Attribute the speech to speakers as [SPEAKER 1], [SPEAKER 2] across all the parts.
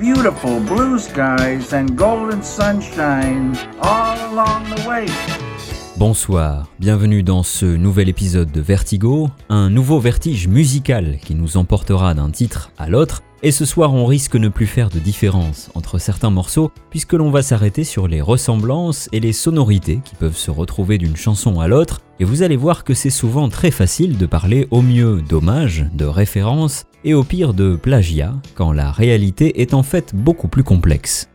[SPEAKER 1] Beautiful blue skies and golden sunshine all along the way.
[SPEAKER 2] Bonsoir, bienvenue dans ce nouvel épisode de Vertigo, un nouveau vertige musical qui nous emportera d'un titre à l'autre, et ce soir on risque ne plus faire de différence entre certains morceaux puisque l'on va s'arrêter sur les ressemblances et les sonorités qui peuvent se retrouver d'une chanson à l'autre, et vous allez voir que c'est souvent très facile de parler au mieux d'hommage, de référence, et au pire de plagiat, quand la réalité est en fait beaucoup plus complexe.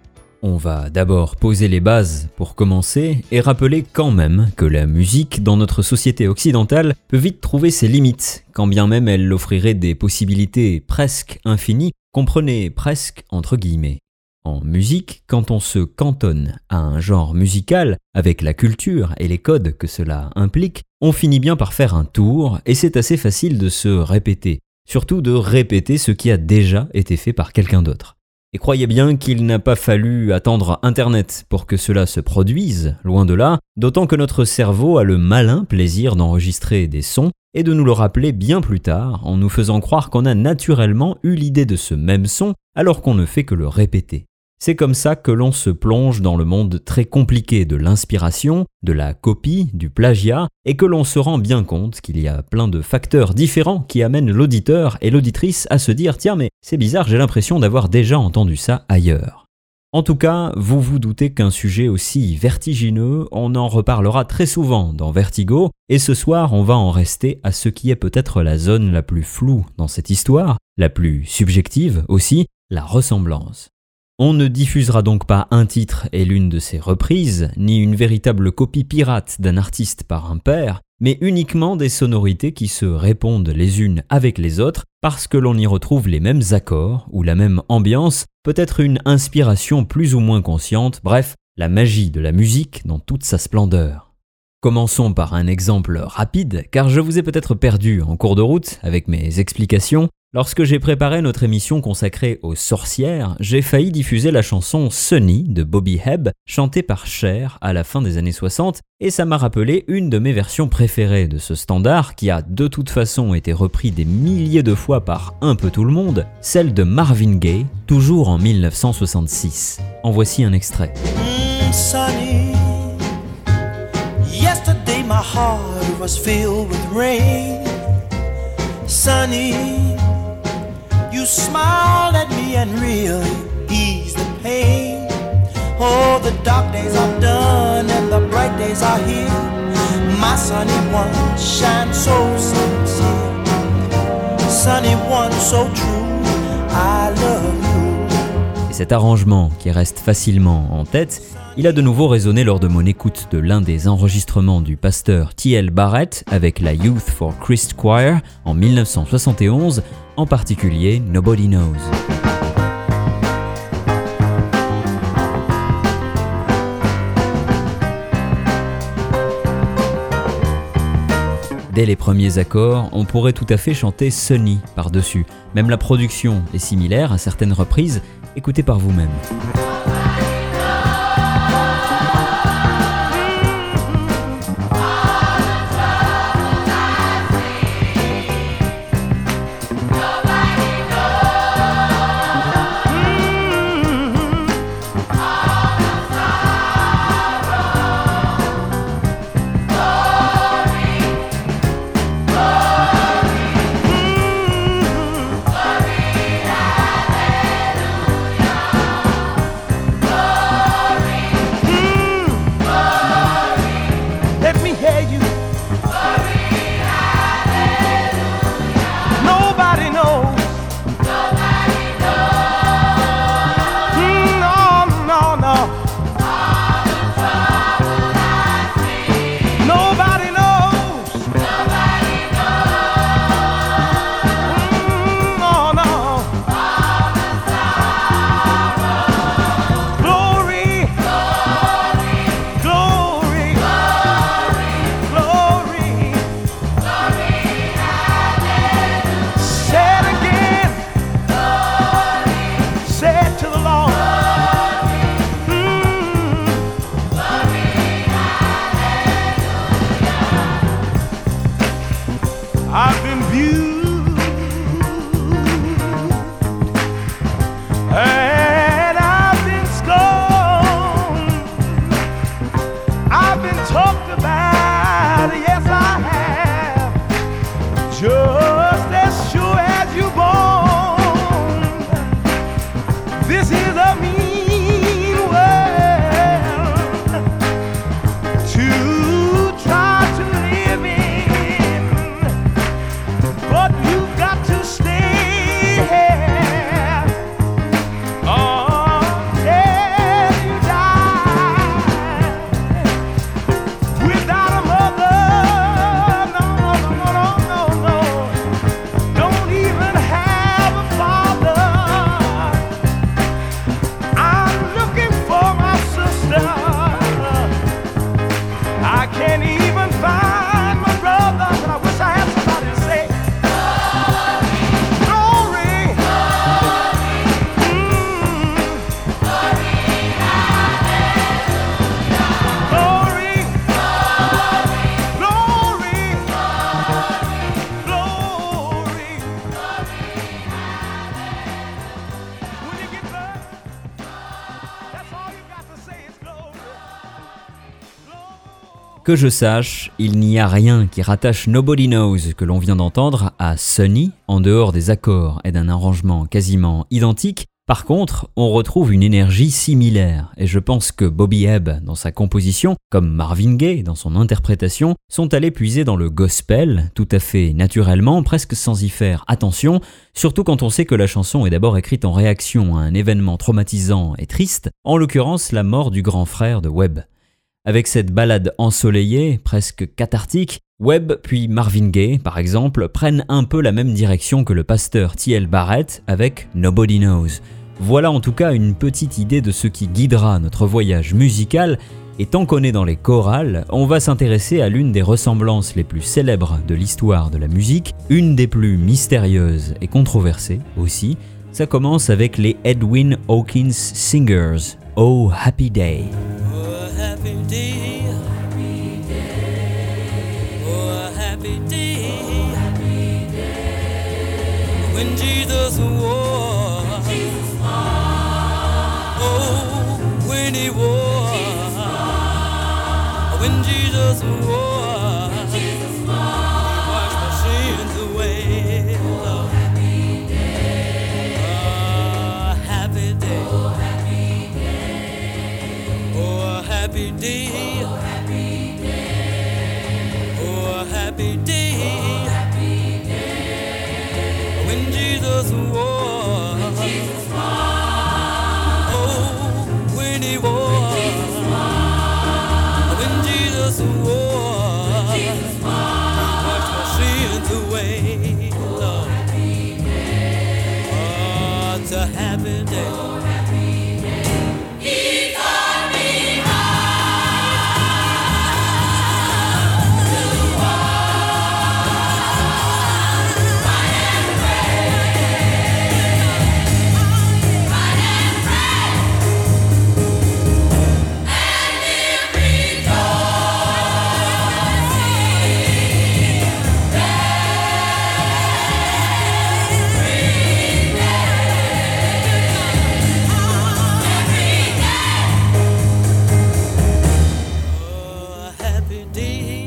[SPEAKER 2] On va d'abord poser les bases pour commencer et rappeler quand même que la musique dans notre société occidentale peut vite trouver ses limites, quand bien même elle offrirait des possibilités presque infinies, comprenez presque entre guillemets. En musique, quand on se cantonne à un genre musical, avec la culture et les codes que cela implique, on finit bien par faire un tour et c'est assez facile de se répéter, surtout de répéter ce qui a déjà été fait par quelqu'un d'autre. Et croyez bien qu'il n'a pas fallu attendre Internet pour que cela se produise, loin de là, d'autant que notre cerveau a le malin plaisir d'enregistrer des sons et de nous le rappeler bien plus tard en nous faisant croire qu'on a naturellement eu l'idée de ce même son alors qu'on ne fait que le répéter. C'est comme ça que l'on se plonge dans le monde très compliqué de l'inspiration, de la copie, du plagiat, et que l'on se rend bien compte qu'il y a plein de facteurs différents qui amènent l'auditeur et l'auditrice à se dire tiens mais c'est bizarre, j'ai l'impression d'avoir déjà entendu ça ailleurs. En tout cas, vous vous doutez qu'un sujet aussi vertigineux, on en reparlera très souvent dans Vertigo, et ce soir on va en rester à ce qui est peut-être la zone la plus floue dans cette histoire, la plus subjective aussi, la ressemblance. On ne diffusera donc pas un titre et l'une de ses reprises, ni une véritable copie pirate d'un artiste par un père, mais uniquement des sonorités qui se répondent les unes avec les autres parce que l'on y retrouve les mêmes accords ou la même ambiance, peut-être une inspiration plus ou moins consciente, bref, la magie de la musique dans toute sa splendeur. Commençons par un exemple rapide, car je vous ai peut-être perdu en cours de route avec mes explications, Lorsque j'ai préparé notre émission consacrée aux sorcières, j'ai failli diffuser la chanson Sunny de Bobby Hebb, chantée par Cher à la fin des années 60, et ça m'a rappelé une de mes versions préférées de ce standard qui a de toute façon été repris des milliers de fois par un peu tout le monde, celle de Marvin Gaye, toujours en 1966. En voici un extrait.
[SPEAKER 3] Sunny, and really the pain. Oh, bright days are here. My one so.
[SPEAKER 2] Et cet arrangement, qui reste facilement en tête, il a de nouveau résonné lors de mon écoute de l'un des enregistrements du pasteur T.L. Barrett avec la Youth for Christ Choir en 1971, en particulier Nobody Knows. Dès les premiers accords, on pourrait tout à fait chanter Sunny par-dessus. Même la production est similaire à certaines reprises, écoutez par vous-même. Que je sache, il n'y a rien qui rattache Nobody Knows que l'on vient d'entendre à Sunny, en dehors des accords et d'un arrangement quasiment identique. Par contre, on retrouve une énergie similaire, et je pense que Bobby Hebb, dans sa composition, comme Marvin Gaye dans son interprétation, sont allés puiser dans le gospel, tout à fait naturellement, presque sans y faire attention, surtout quand on sait que la chanson est d'abord écrite en réaction à un événement traumatisant et triste, en l'occurrence la mort du grand frère de Webb. Avec cette balade ensoleillée, presque cathartique, Webb puis Marvin Gaye, par exemple, prennent un peu la même direction que le pasteur T.L. Barrett avec Nobody Knows. Voilà en tout cas une petite idée de ce qui guidera notre voyage musical, et tant qu'on est dans les chorales, on va s'intéresser à l'une des ressemblances les plus célèbres de l'histoire de la musique, une des plus mystérieuses et controversées aussi. Ça commence avec les Edwin Hawkins Singers, Oh Happy Day.
[SPEAKER 3] Happy day. Happy day. Oh, a happy day. When Jesus was. Oh, when he. When Jesus. Happy day. Oh, happy day. Oh, happy day. Oh. When Jesus. Oh, when he. When Jesus. He my away. Oh, happy day. Oh, a happy day. Oh,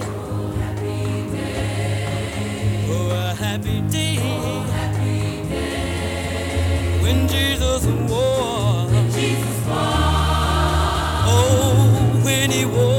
[SPEAKER 3] Oh, happy day. Oh, a happy day. Oh, happy day. When Jesus was. When Jesus was. Oh, when he
[SPEAKER 2] was.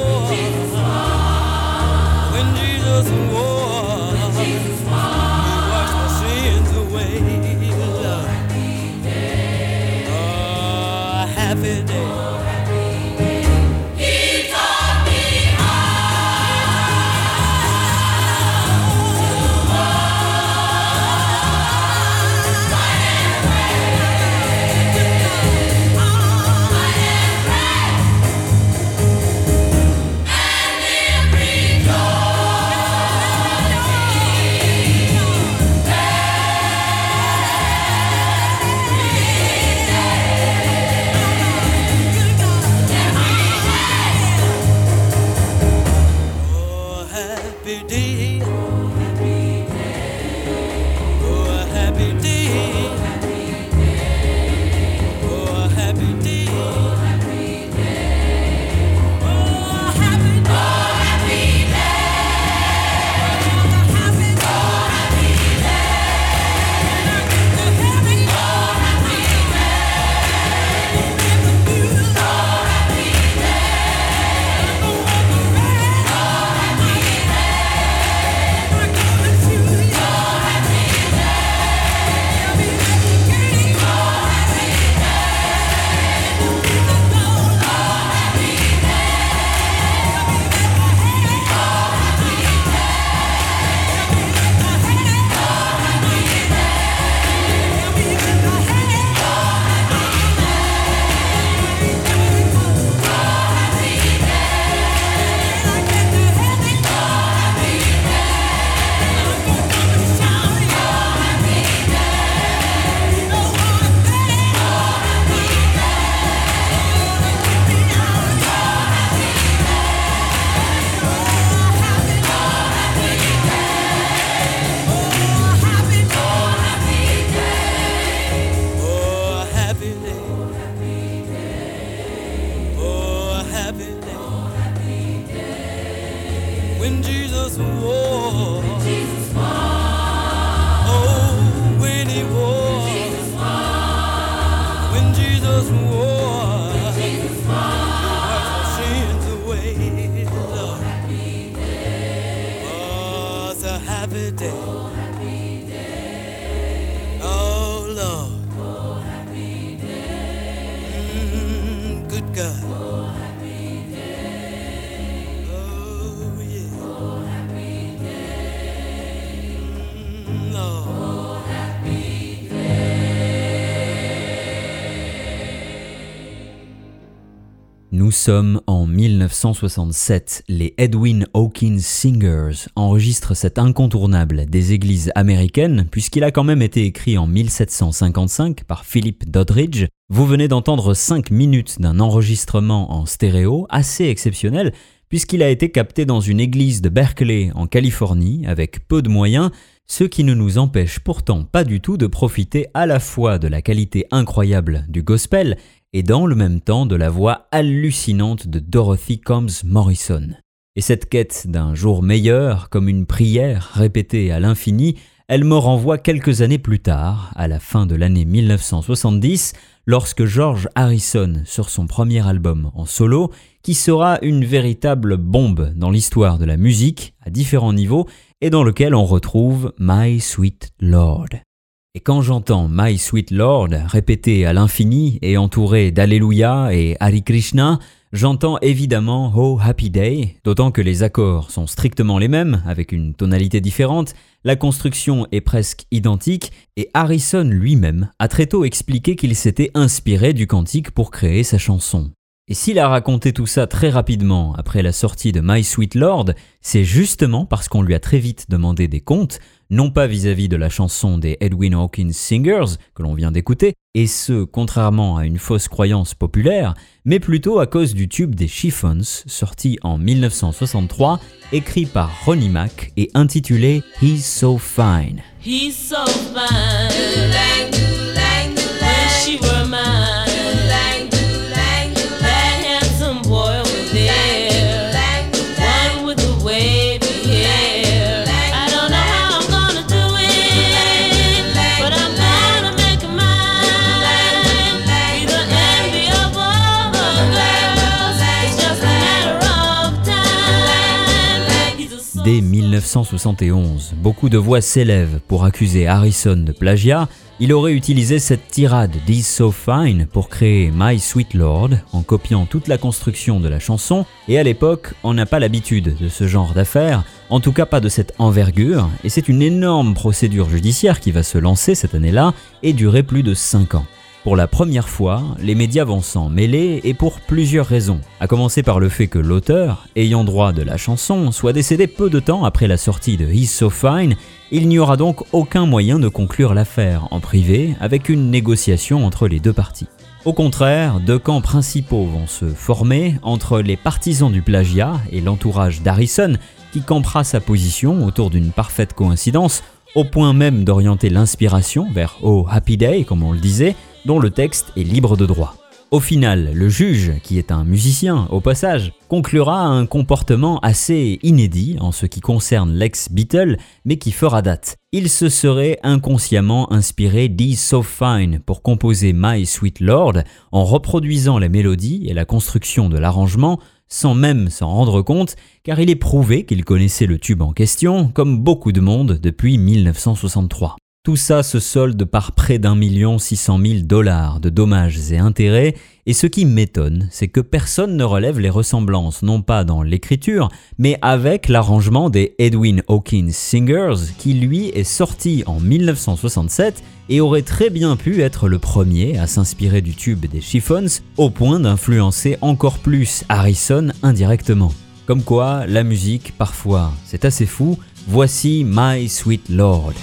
[SPEAKER 2] Sommes en 1967. Les Edwin Hawkins Singers enregistrent cet incontournable des églises américaines, puisqu'il a quand même été écrit en 1755 par Philip Doddridge. Vous venez d'entendre 5 minutes d'un enregistrement en stéréo assez exceptionnel, puisqu'il a été capté dans une église de Berkeley en Californie avec peu de moyens, ce qui ne nous empêche pourtant pas du tout de profiter à la fois de la qualité incroyable du gospel et dans le même temps de la voix hallucinante de Dorothy Combs Morrison. Et cette quête d'un jour meilleur, comme une prière répétée à l'infini, elle me renvoie quelques années plus tard, à la fin de l'année 1970, lorsque George Harrison, sur son premier album en solo, qui sera une véritable bombe dans l'histoire de la musique, à différents niveaux, et dans lequel on retrouve My Sweet Lord. Et quand j'entends My Sweet Lord répété à l'infini et entouré d'Alléluia et Hare Krishna, j'entends évidemment Oh Happy Day, d'autant que les accords sont strictement les mêmes, avec une tonalité différente, la construction est presque identique, et Harrison lui-même a très tôt expliqué qu'il s'était inspiré du cantique pour créer sa chanson. Et s'il a raconté tout ça très rapidement après la sortie de My Sweet Lord, c'est justement parce qu'on lui a très vite demandé des comptes, non pas vis-à-vis de la chanson des Edwin Hawkins Singers que l'on vient d'écouter, et ce contrairement à une fausse croyance populaire, mais plutôt à cause du tube des Chiffons sorti en 1963, écrit par Ronnie Mack et intitulé He's So Fine.
[SPEAKER 4] He's so fine.
[SPEAKER 2] Dès 1971, beaucoup de voix s'élèvent pour accuser Harrison de plagiat. Il aurait utilisé cette tirade This So Fine pour créer My Sweet Lord en copiant toute la construction de la chanson. Et à l'époque, on n'a pas l'habitude de ce genre d'affaires, en tout cas pas de cette envergure, et c'est une énorme procédure judiciaire qui va se lancer cette année-là et durer plus de 5 ans. Pour la première fois, les médias vont s'en mêler et pour plusieurs raisons. À commencer par le fait que l'auteur, ayant droit de la chanson, soit décédé peu de temps après la sortie de He's So Fine, il n'y aura donc aucun moyen de conclure l'affaire en privé avec une négociation entre les deux parties. Au contraire, deux camps principaux vont se former entre les partisans du plagiat et l'entourage d'Harrison qui campera sa position autour d'une parfaite coïncidence au point même d'orienter l'inspiration vers Oh Happy Day, comme on le disait, dont le texte est libre de droit. Au final, le juge, qui est un musicien au passage, conclura un comportement assez inédit en ce qui concerne l'ex-Beatle, mais qui fera date. Il se serait inconsciemment inspiré d'He's So Fine pour composer My Sweet Lord en reproduisant la mélodie et la construction de l'arrangement sans même s'en rendre compte, car il est prouvé qu'il connaissait le tube en question, comme beaucoup de monde depuis 1963. Tout ça se solde par près d'un million six cent mille dollars de dommages et intérêts, et ce qui m'étonne, c'est que personne ne relève les ressemblances, non pas dans l'écriture, mais avec l'arrangement des Edwin Hawkins Singers, qui lui est sorti en 1967 et aurait très bien pu être le premier à s'inspirer du tube des Chiffons, au point d'influencer encore plus Harrison indirectement. Comme quoi, la musique, parfois, c'est assez fou. Voici My Sweet Lord.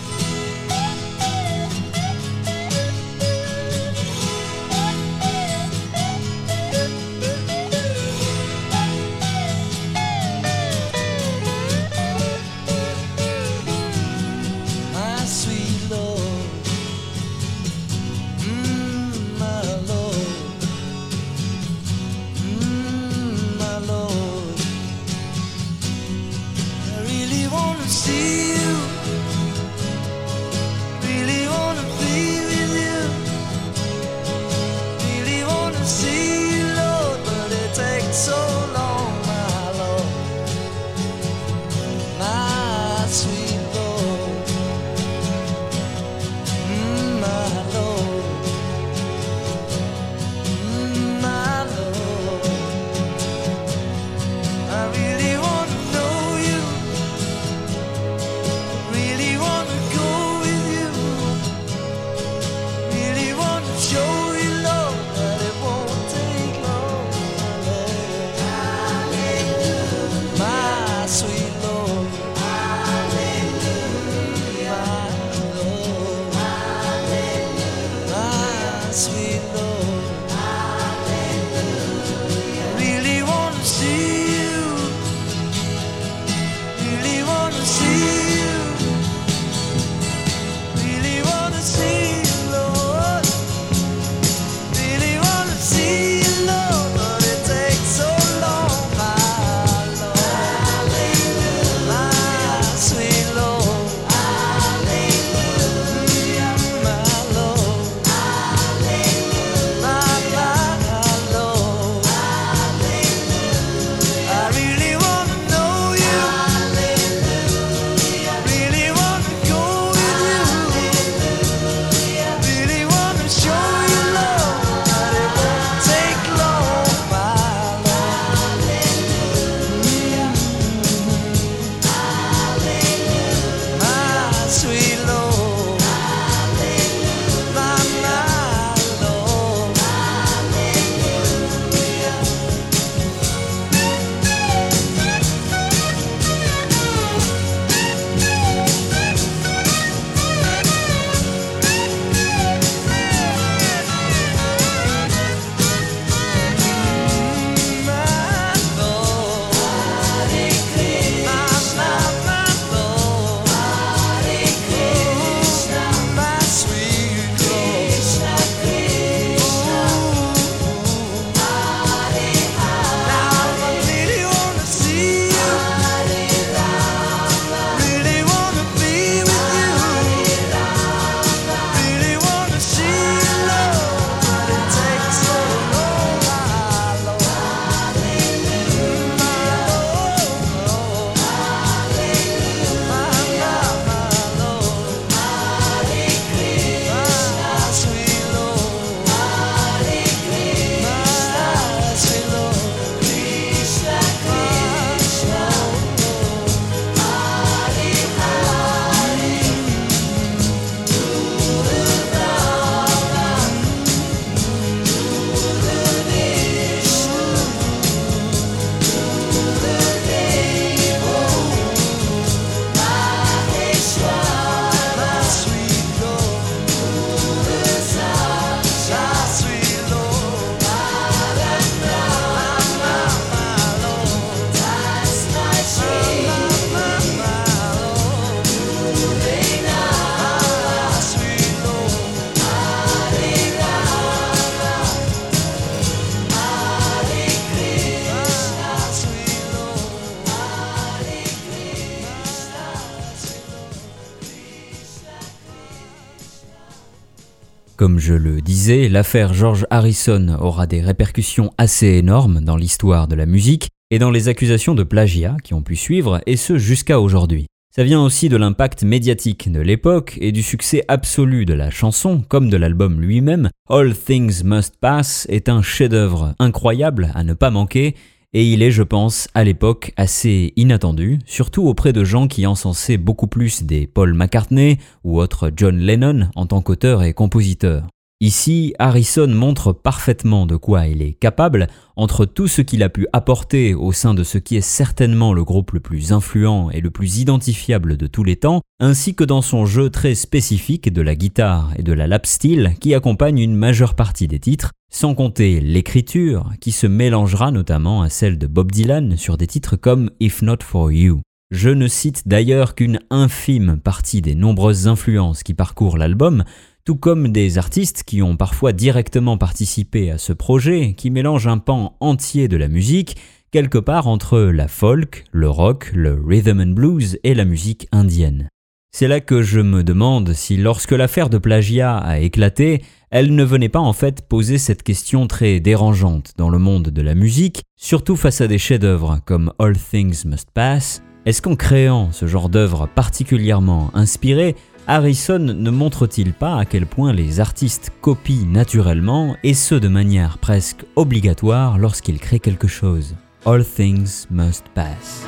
[SPEAKER 2] Comme je le disais, l'affaire George Harrison aura des répercussions assez énormes dans l'histoire de la musique et dans les accusations de plagiat qui ont pu suivre, et ce jusqu'à aujourd'hui. Ça vient aussi de l'impact médiatique de l'époque et du succès absolu de la chanson, comme de l'album lui-même. All Things Must Pass est un chef-d'œuvre incroyable à ne pas manquer, et il est, je pense, à l'époque assez inattendu, surtout auprès de gens qui encensaient beaucoup plus des Paul McCartney ou autres John Lennon en tant qu'auteur et compositeur. Ici, Harrison montre parfaitement de quoi il est capable entre tout ce qu'il a pu apporter au sein de ce qui est certainement le groupe le plus influent et le plus identifiable de tous les temps, ainsi que dans son jeu très spécifique de la guitare et de la lap steel qui accompagne une majeure partie des titres, sans compter l'écriture qui se mélangera notamment à celle de Bob Dylan sur des titres comme If Not For You. Je ne cite d'ailleurs qu'une infime partie des nombreuses influences qui parcourent l'album, tout comme des artistes qui ont parfois directement participé à ce projet qui mélange un pan entier de la musique, quelque part entre la folk, le rock, le rhythm and blues et la musique indienne. C'est là que je me demande si lorsque l'affaire de plagiat a éclaté, elle ne venait pas en fait poser cette question très dérangeante dans le monde de la musique, surtout face à des chefs-d'œuvre comme All Things Must Pass. Est-ce qu'en créant ce genre d'œuvre particulièrement inspirée, Harrison ne montre-t-il pas à quel point les artistes copient naturellement, et ce de manière presque obligatoire lorsqu'ils créent quelque chose?
[SPEAKER 5] All Things Must Pass.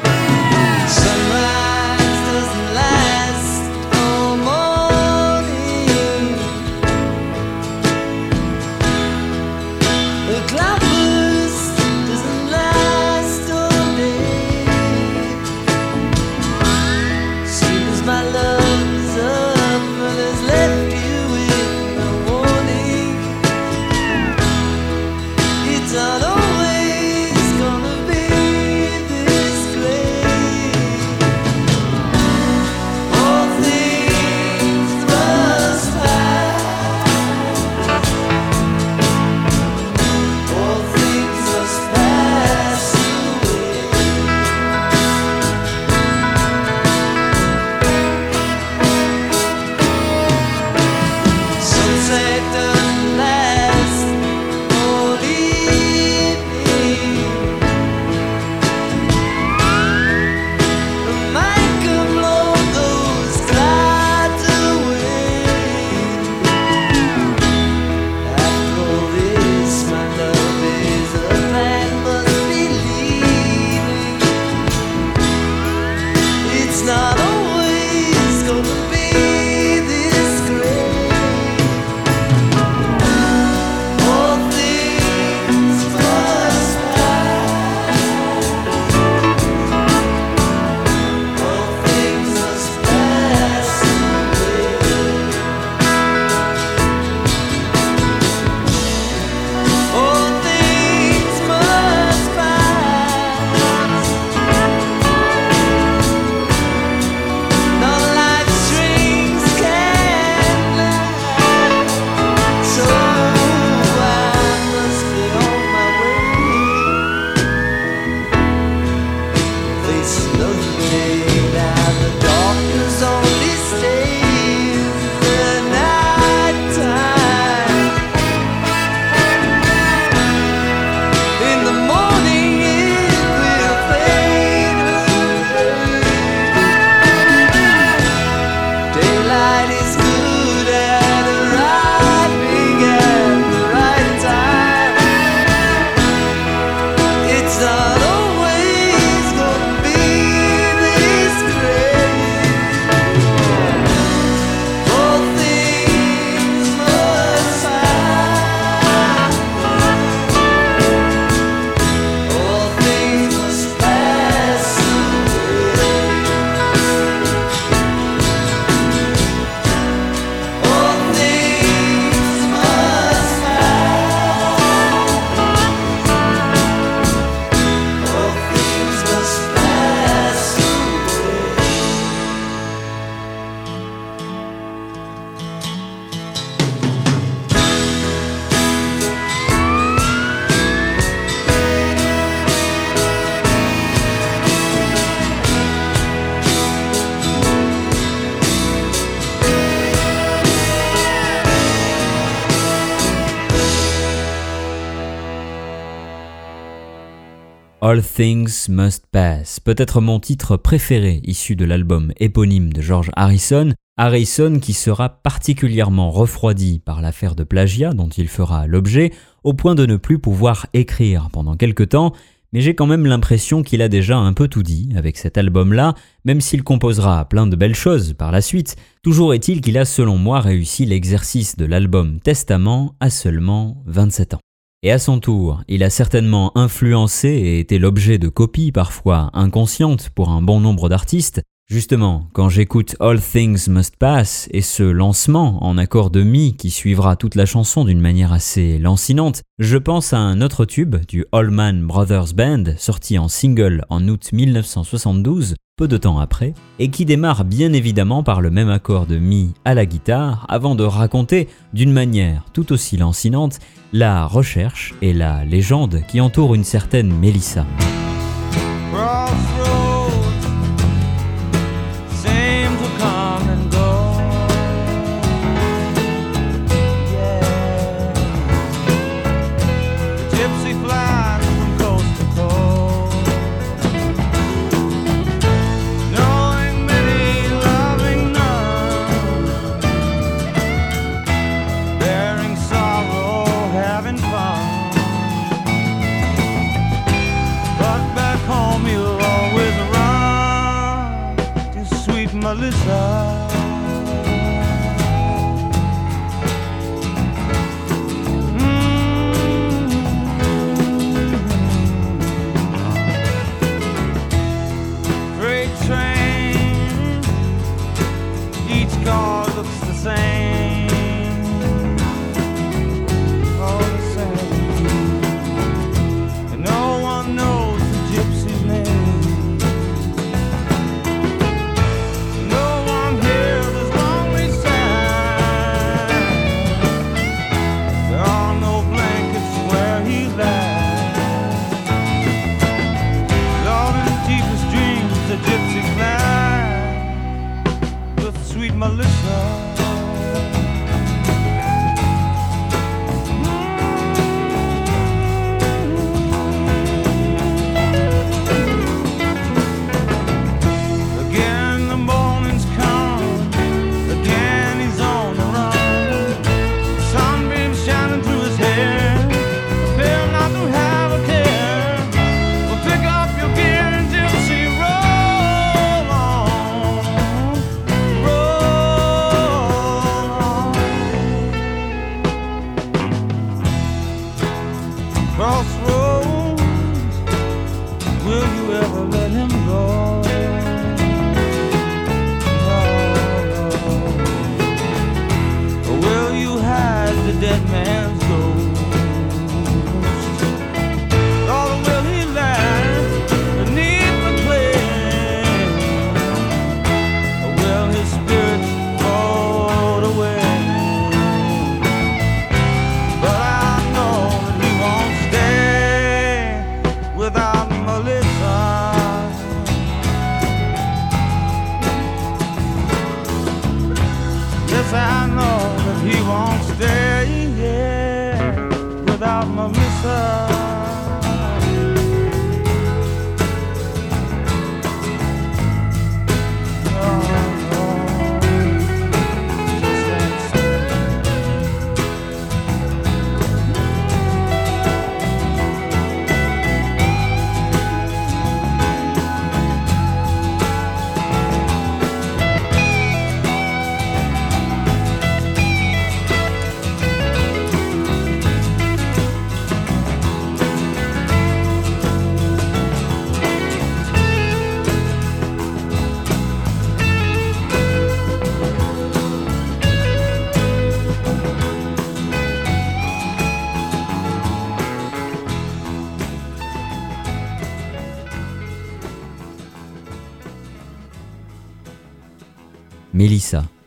[SPEAKER 5] All Things Must Pass, peut-être mon titre préféré issu de l'album éponyme de George Harrison, Harrison qui sera particulièrement refroidi par l'affaire de plagiat dont il fera l'objet, au point de ne plus pouvoir écrire pendant quelque temps, mais j'ai quand même l'impression qu'il a déjà un peu tout dit avec cet album-là, même s'il composera plein de belles choses par la suite, toujours est-il qu'il a selon moi réussi l'exercice de l'album Testament à seulement 27 ans. Et à son tour, il a certainement influencé et été l'objet de copies parfois inconscientes pour un bon nombre d'artistes. Justement, quand j'écoute All Things Must Pass et ce lancement en accord de mi qui suivra toute la chanson d'une manière assez lancinante, je pense à un autre tube du Allman Brothers Band sorti en single en août 1972, peu de temps après, et qui démarre bien évidemment par le même accord de mi à la guitare avant de raconter d'une manière tout aussi lancinante la recherche et la légende qui entourent une certaine Melissa.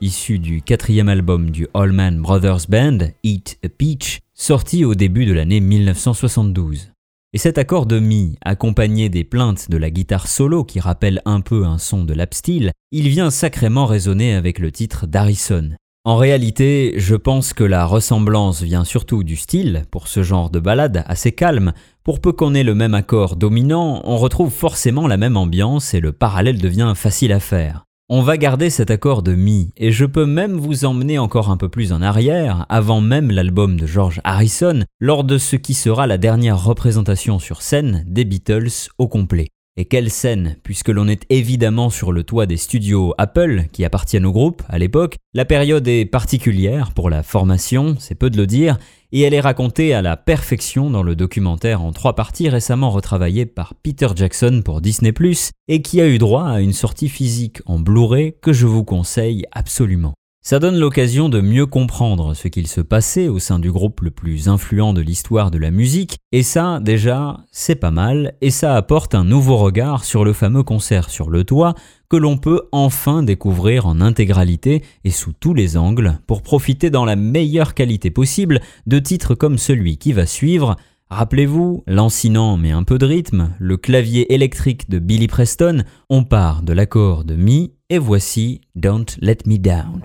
[SPEAKER 2] Issue du quatrième album du Allman Brothers Band, Eat a Peach, sorti au début de l'année 1972. Et cet accord de mi, accompagné des plaintes de la guitare solo qui rappelle un peu un son de lap steel, il vient sacrément résonner avec le titre d'Harrison. En réalité, je pense que la ressemblance vient surtout du style, pour ce genre de ballade assez calme. Pour peu qu'on ait le même accord dominant, on retrouve forcément la même ambiance et le parallèle devient facile à faire. On va garder cet accord de mi, et je peux même vous emmener encore un peu plus en arrière, avant même l'album de George Harrison, lors de ce qui sera la dernière représentation sur scène des Beatles au complet. Et quelle scène, puisque l'on est évidemment sur le toit des studios Apple, qui appartiennent au groupe à l'époque, la période est particulière pour la formation, c'est peu de le dire, et elle est racontée à la perfection dans le documentaire en trois parties récemment retravaillé par Peter Jackson pour Disney ⁇ et qui a eu droit à une sortie physique en Blu-ray que je vous conseille absolument. Ça donne l'occasion de mieux comprendre ce qu'il se passait au sein du groupe le plus influent de l'histoire de la musique, et ça, déjà, c'est pas mal, et ça apporte un nouveau regard sur le fameux concert sur le toit que l'on peut enfin découvrir en intégralité et sous tous les angles pour profiter dans la meilleure qualité possible de titres comme celui qui va suivre, Rappelez-vous, lancinant mais un peu de rythme, le clavier électrique de Billy Preston, on part de l'accord de Mi et voici Don't Let Me Down.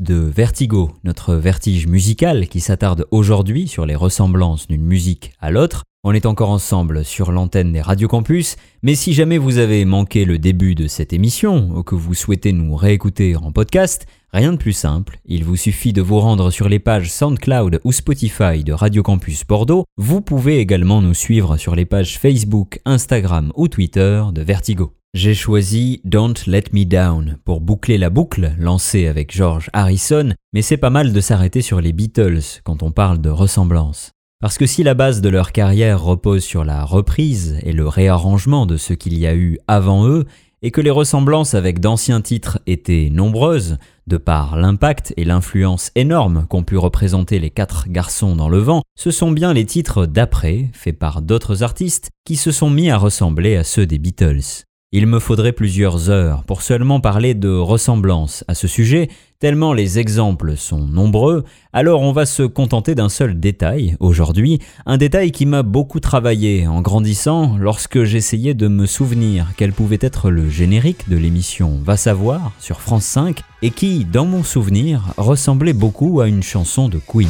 [SPEAKER 2] De Vertigo, notre vertige musical qui s'attarde aujourd'hui sur les ressemblances d'une musique à l'autre. On est encore ensemble sur l'antenne des Radio Campus, mais si jamais vous avez manqué le début de cette émission ou que vous souhaitez nous réécouter en podcast, rien de plus simple, il vous suffit de vous rendre sur les pages SoundCloud ou Spotify de Radio Campus Bordeaux. Vous pouvez également nous suivre sur les pages Facebook, Instagram ou Twitter de Vertigo. J'ai choisi Don't Let Me Down pour boucler la boucle lancée avec George Harrison, mais c'est pas mal de s'arrêter sur les Beatles quand on parle de ressemblance. Parce que si la base de leur carrière repose sur la reprise et le réarrangement de ce qu'il y a eu avant eux, et que les ressemblances avec d'anciens titres étaient nombreuses, de par l'impact et l'influence énorme qu'ont pu représenter les quatre garçons dans le vent, ce sont bien les titres d'après, faits par d'autres artistes, qui se sont mis à ressembler à ceux des Beatles. Il me faudrait plusieurs heures pour seulement parler de ressemblance à ce sujet, tellement les exemples sont nombreux, alors on va se contenter d'un seul détail aujourd'hui, un détail qui m'a beaucoup travaillé en grandissant lorsque j'essayais de me souvenir quel pouvait être le générique de l'émission Va savoir sur France 5 et qui, dans mon souvenir, ressemblait beaucoup à une chanson de Queen.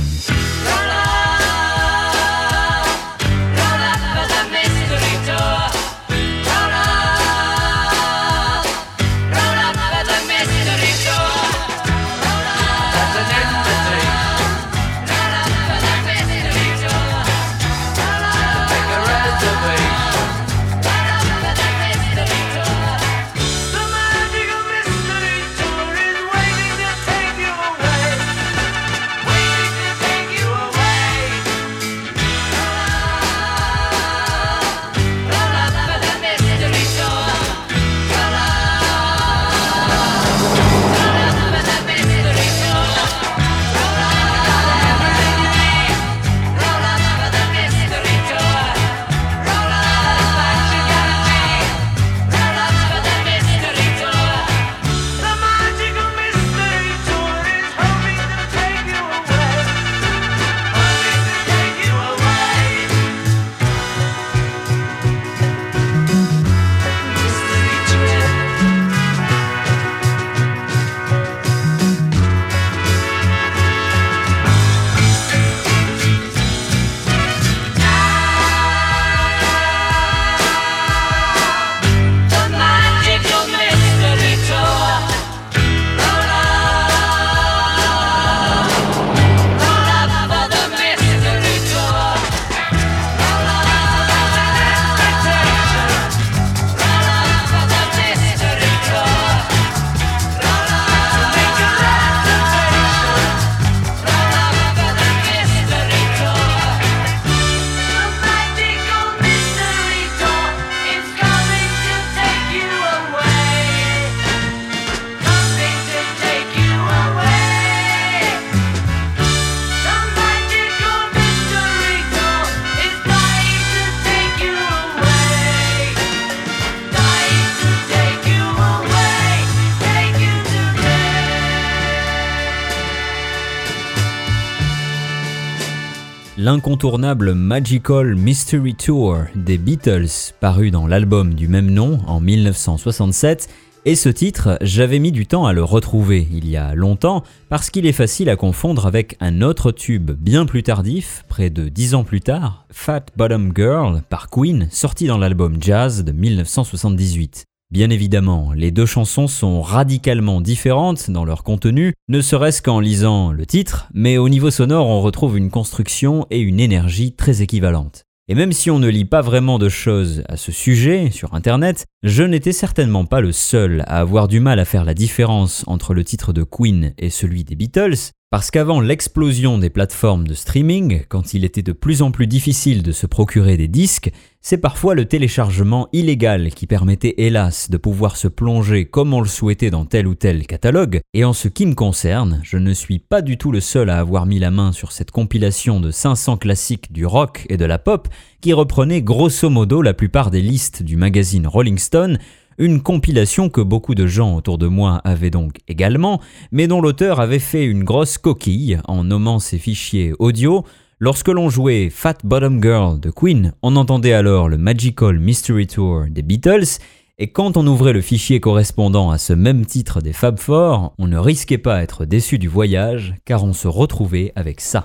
[SPEAKER 2] L'incontournable Magical Mystery Tour des Beatles, paru dans l'album du même nom en 1967, et ce titre, j'avais mis du temps à le retrouver il y a longtemps parce qu'il est facile à confondre avec un autre tube bien plus tardif, près de dix ans plus tard, Fat Bottom Girl par Queen, sorti dans l'album Jazz de 1978. Bien évidemment, les deux chansons sont radicalement différentes dans leur contenu, ne serait-ce qu'en lisant le titre, mais au niveau sonore on retrouve une construction et une énergie très équivalentes. Et même si on ne lit pas vraiment de choses à ce sujet sur Internet, je n'étais certainement pas le seul à avoir du mal à faire la différence entre le titre de Queen et celui des Beatles, parce qu'avant l'explosion des plateformes de streaming, quand il était de plus en plus difficile de se procurer des disques, c'est parfois le téléchargement illégal qui permettait hélas de pouvoir se plonger comme on le souhaitait dans tel ou tel catalogue, et en ce qui me concerne, je ne suis pas du tout le seul à avoir mis la main sur cette compilation de 500 classiques du rock et de la pop qui reprenait grosso modo la plupart des listes du magazine Rolling Stone, une compilation que beaucoup de gens autour de moi avaient donc également, mais dont l'auteur avait fait une grosse coquille en nommant ses fichiers audio. Lorsque l'on jouait Fat Bottom Girl de Queen, on entendait alors le Magical Mystery Tour des Beatles, et quand on ouvrait le fichier correspondant à ce même titre des Fab Four, on ne risquait pas être déçu du voyage, car on se retrouvait avec ça.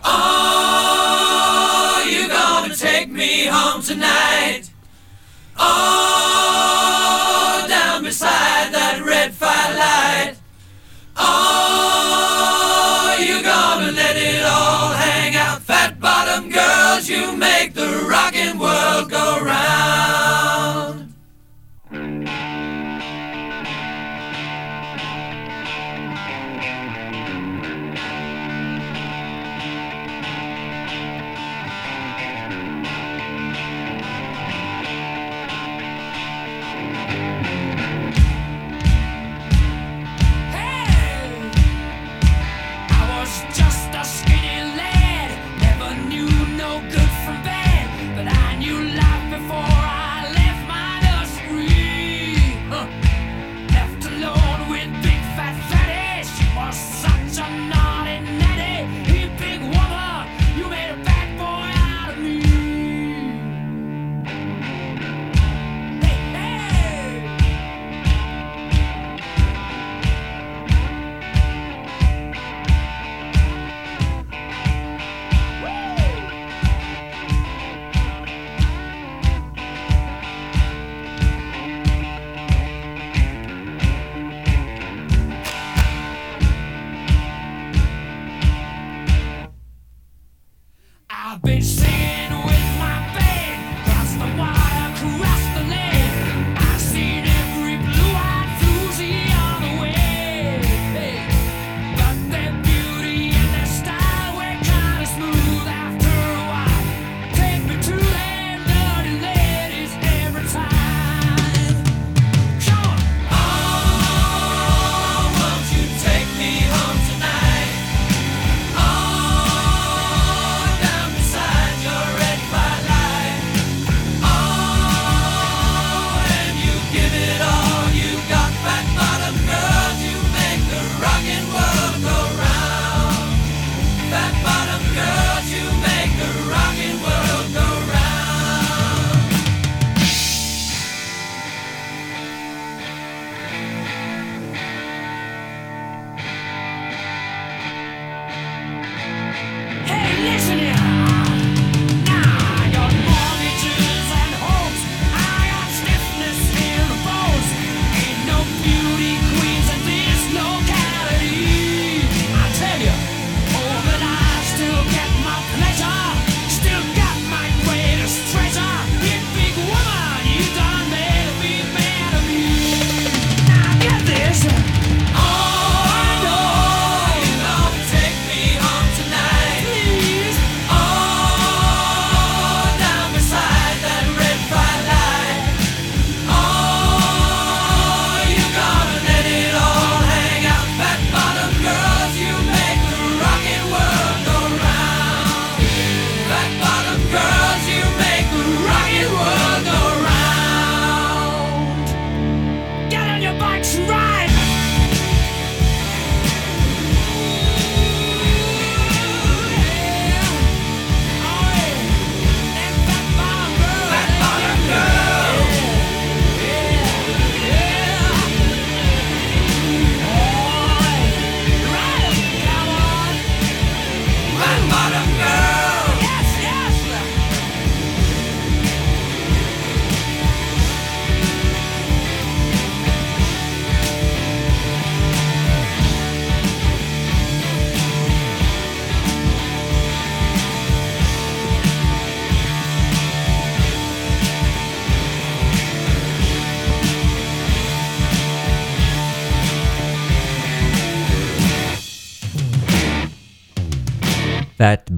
[SPEAKER 2] merry-go-round.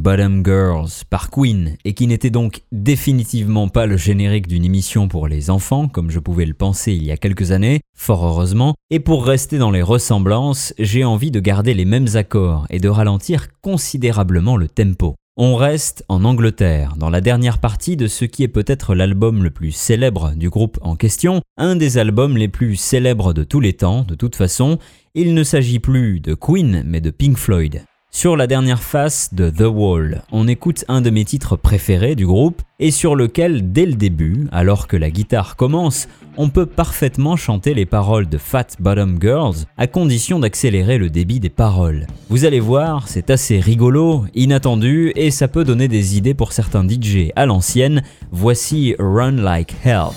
[SPEAKER 2] Bottom Girls par Queen et qui n'était donc définitivement pas le générique d'une émission pour les enfants comme je pouvais le penser il y a quelques années, fort heureusement, et pour rester dans les ressemblances, j'ai envie de garder les mêmes accords et de ralentir considérablement le tempo. On reste en Angleterre, dans la dernière partie de ce qui est peut-être l'album le plus célèbre du groupe en question, un des albums les plus célèbres de tous les temps, de toute façon, il ne s'agit plus de Queen mais de Pink Floyd. Sur la dernière face de The Wall, on écoute un de mes titres préférés du groupe et sur lequel, dès le début, alors que la guitare commence, on peut parfaitement chanter les paroles de Fat Bottom Girls à condition d'accélérer le débit des paroles. Vous allez voir, c'est assez rigolo, inattendu et ça peut donner des idées pour certains DJ à l'ancienne. Voici Run Like Hell.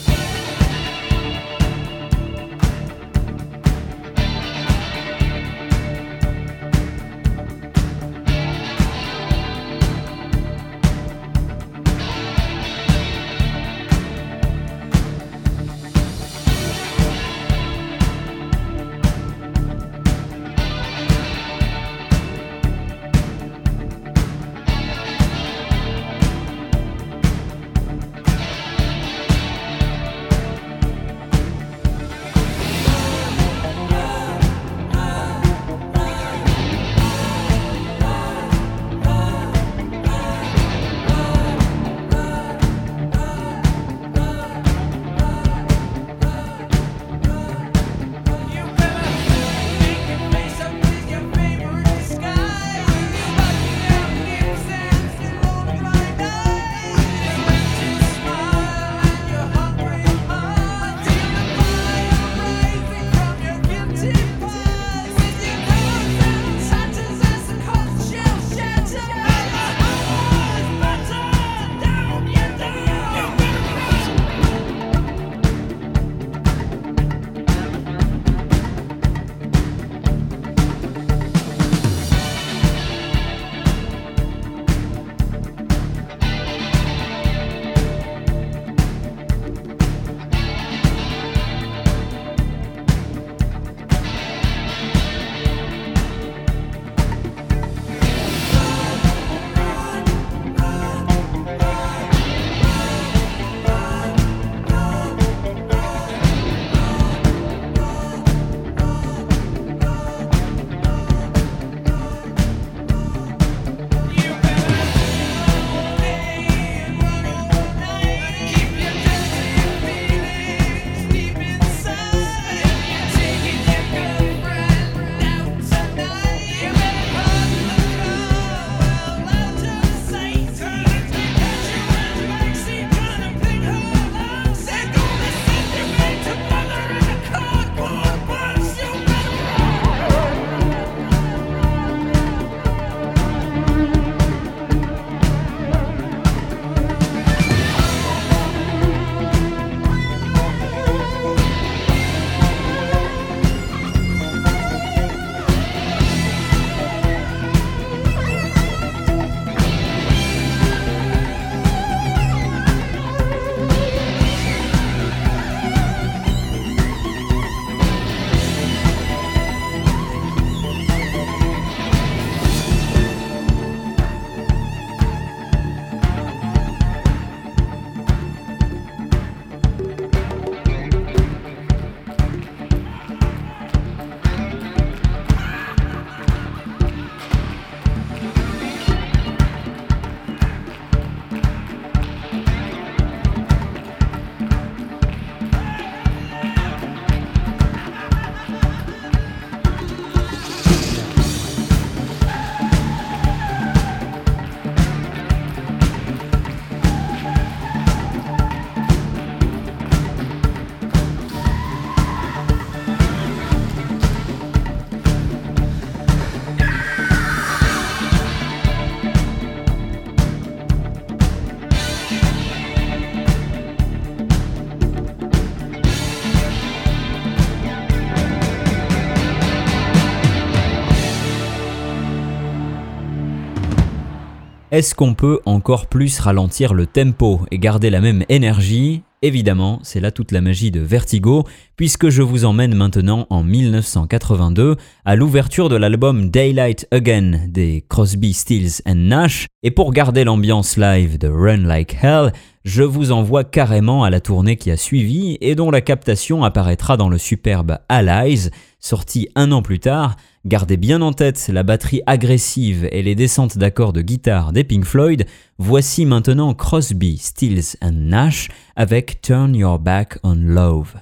[SPEAKER 2] Est-ce qu'on peut encore plus ralentir le tempo et garder la même énergie? Évidemment, c'est là toute la magie de Vertigo, puisque je vous emmène maintenant en 1982 à l'ouverture de l'album Daylight Again des Crosby, Stills and Nash, et pour garder l'ambiance live de Run Like Hell, je vous envoie carrément à la tournée qui a suivi et dont la captation apparaîtra dans le superbe Allies, sorti un an plus tard. Gardez bien en tête la batterie agressive et les descentes d'accords de guitare des Pink Floyd. Voici maintenant Crosby, Stills and Nash avec Turn Your Back on Love.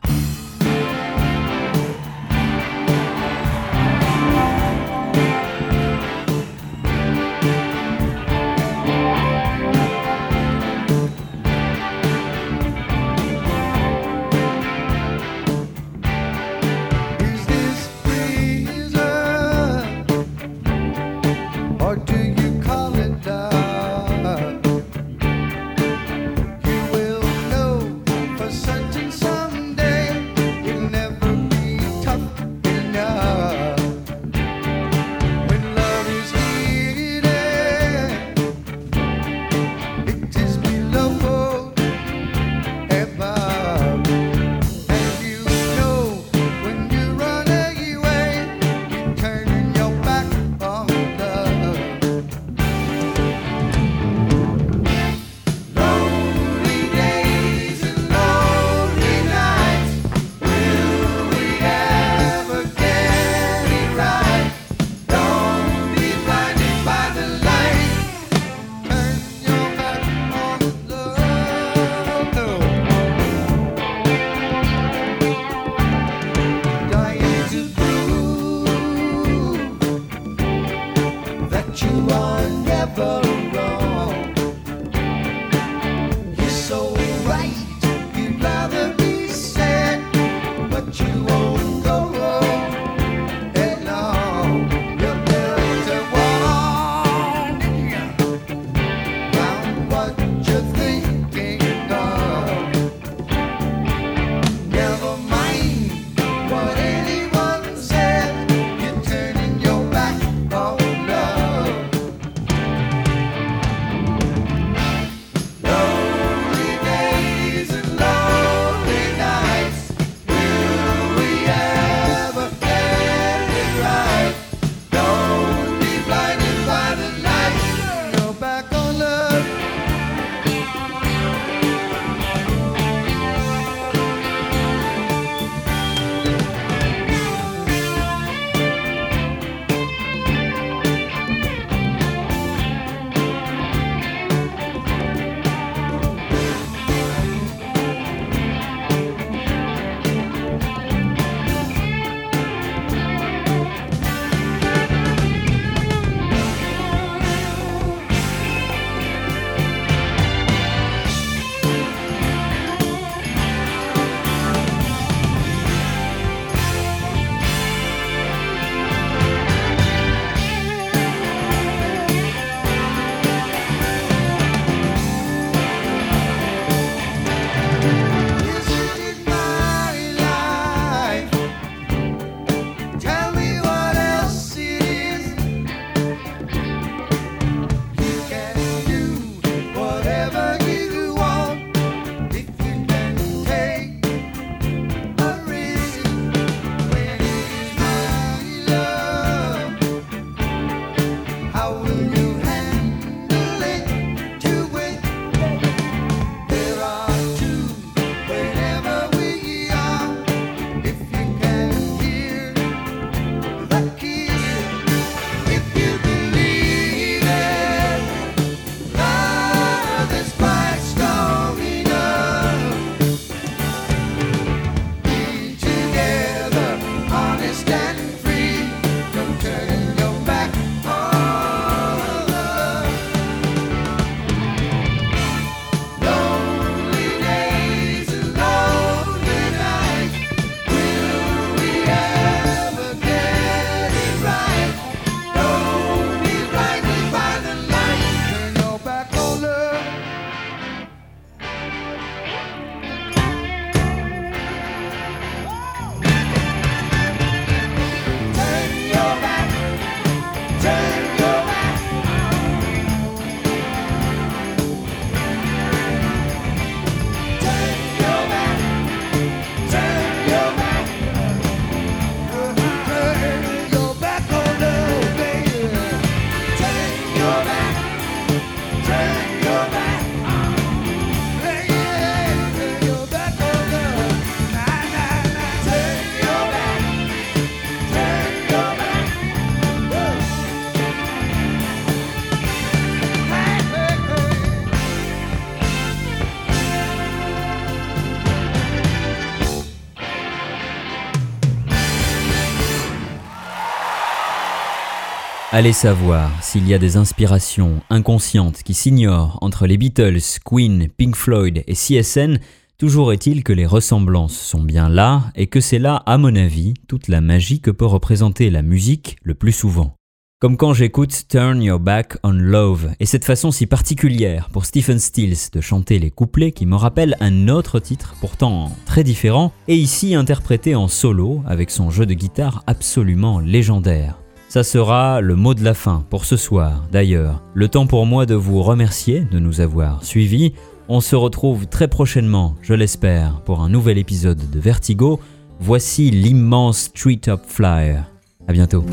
[SPEAKER 2] Allez savoir s'il y a des inspirations inconscientes qui s'ignorent entre les Beatles, Queen, Pink Floyd et CSN, toujours est-il que les ressemblances sont bien là et que c'est là, à mon avis, toute la magie que peut représenter la musique le plus souvent. Comme quand j'écoute Turn Your Back on Love et cette façon si particulière pour Stephen Stills de chanter les couplets qui me rappellent un autre titre pourtant très différent et ici interprété en solo avec son jeu de guitare absolument légendaire. Ça sera le mot de la fin pour ce soir d'ailleurs. Le temps pour moi de vous remercier de nous avoir suivis. On se retrouve très prochainement, je l'espère, pour un nouvel épisode de Vertigo. Voici l'immense Treetop Flyer. À bientôt.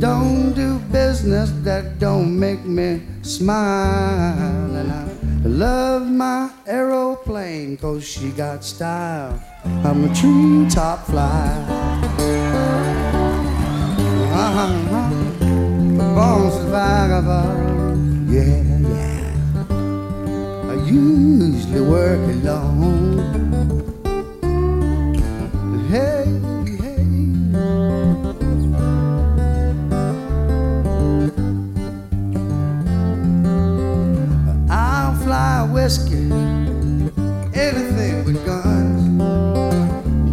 [SPEAKER 6] Don't do business that don't make me smile. And I love my aeroplane cause she got style. I'm a treetop flyer. Uh-huh born survivor. Yeah, yeah. I usually work alone. Hey. Whiskey, anything with guns.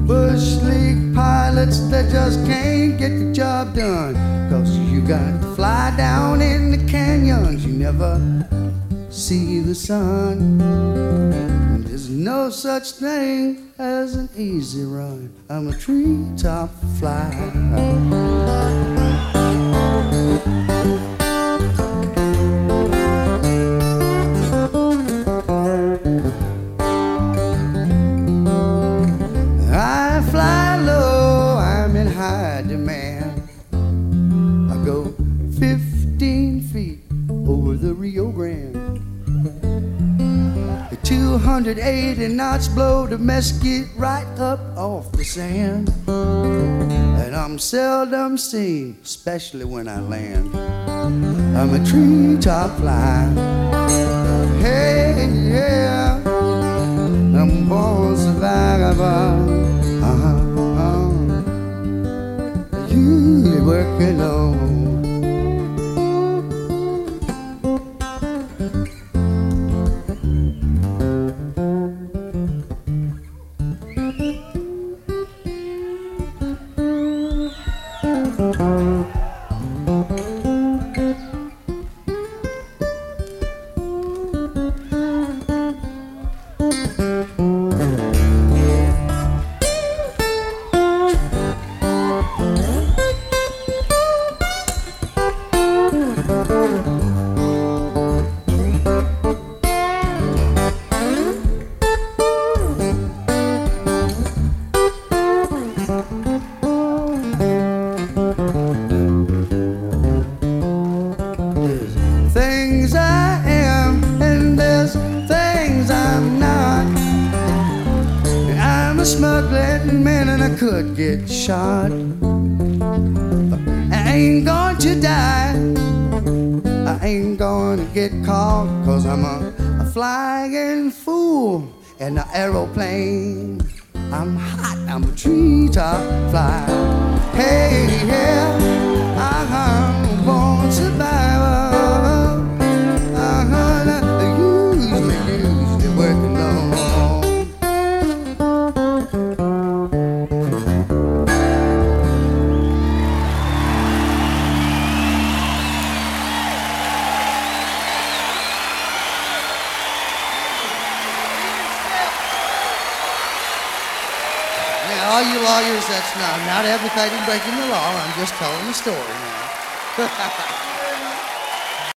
[SPEAKER 6] Bush league pilots that just can't get the job done. Cause you got to fly down in the canyons, you never see the sun. There's no such thing as an easy run. I'm a treetop flyer. 180 knots blow the mesquite right up off the sand. And I'm seldom seen, especially when I land. I'm a treetop fly. Hey, yeah, I'm born a. Uh-huh, uh-huh. You working on.